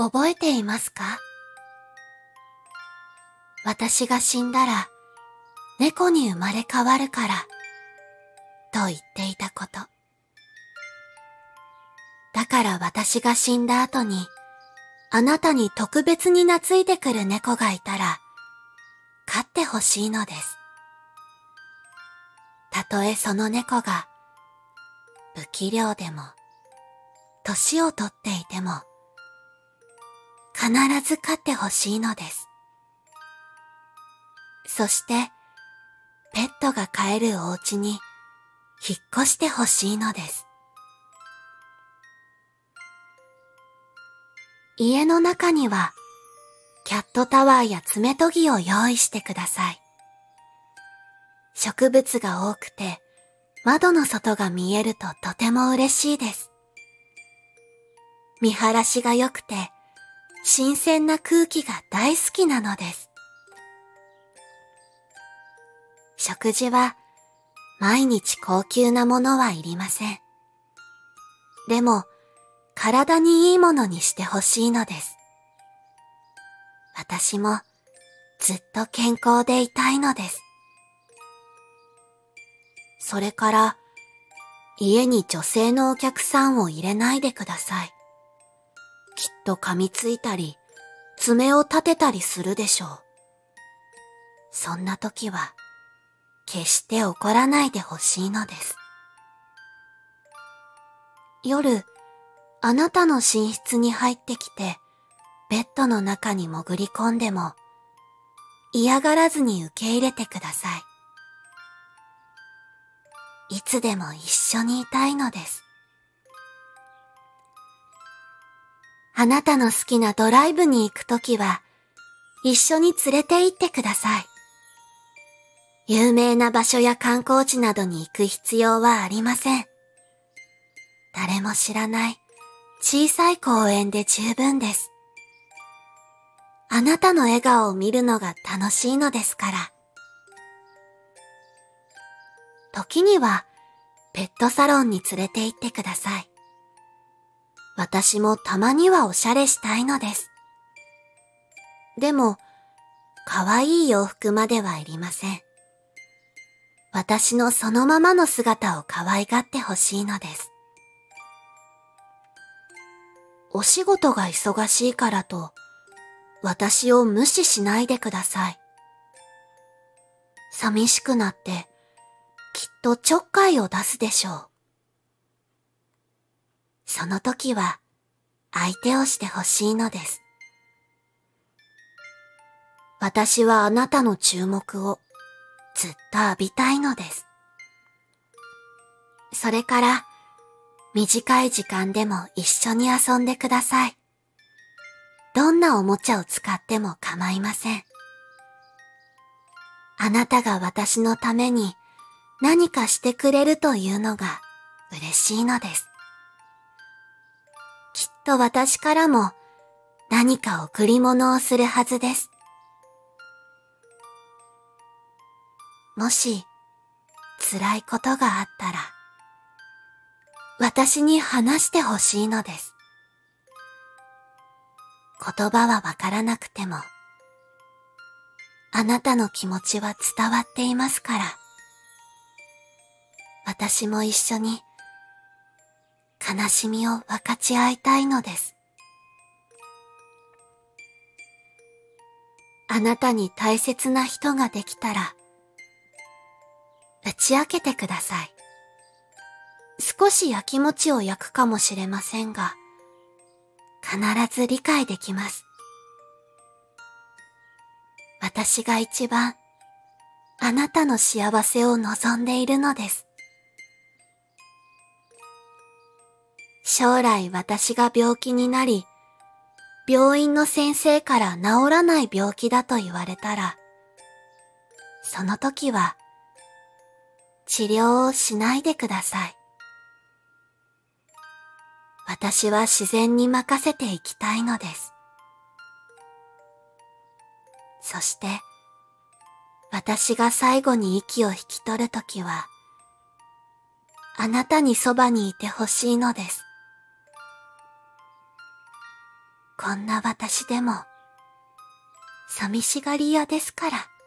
覚えていますか？私が死んだら猫に生まれ変わるからと言っていたこと。だから私が死んだ後にあなたに特別に懐いてくる猫がいたら飼ってほしいのです。たとえその猫が不器量でも年をとっていても必ず飼ってほしいのです。そして、ペットが飼えるお家に引っ越してほしいのです。家の中には、キャットタワーや爪研ぎを用意してください。植物が多くて、窓の外が見えるととても嬉しいです。見晴らしが良くて、新鮮な空気が大好きなのです。食事は毎日高級なものはいりません。でも、体にいいものにしてほしいのです。私もずっと健康でいたいのです。それから、家に女性のお客さんを入れないでください。きっと噛みついたり、爪を立てたりするでしょう。そんな時は、決して怒らないでほしいのです。夜、あなたの寝室に入ってきて、ベッドの中に潜り込んでも、嫌がらずに受け入れてください。いつでも一緒にいたいのです。あなたの好きなドライブに行くときは、一緒に連れて行ってください。有名な場所や観光地などに行く必要はありません。誰も知らない小さい公園で十分です。あなたの笑顔を見るのが楽しいのですから。時にはペットサロンに連れて行ってください。私もたまにはおしゃれしたいのです。でも、可愛い洋服まではいりません。私のそのままの姿を可愛がってほしいのです。お仕事が忙しいからと、私を無視しないでください。寂しくなって、きっとちょっかいを出すでしょう。その時は相手をしてほしいのです。私はあなたの注目をずっと浴びたいのです。それから短い時間でも一緒に遊んでください。どんなおもちゃを使っても構いません。あなたが私のために何かしてくれるというのが嬉しいのです。と私からも何か贈り物をするはずです。もし辛いことがあったら私に話してほしいのです。言葉はわからなくてもあなたの気持ちは伝わっていますから私も一緒に悲しみを分かち合いたいのです。あなたに大切な人ができたら、打ち明けてください。少し焼き餅を焼くかもしれませんが、必ず理解できます。私が一番あなたの幸せを望んでいるのです。将来私が病気になり、病院の先生から治らない病気だと言われたら、その時は治療をしないでください。私は自然に任せていきたいのです。そして、私が最後に息を引き取るときは、あなたにそばにいてほしいのです。こんな私でも、寂しがり屋ですから。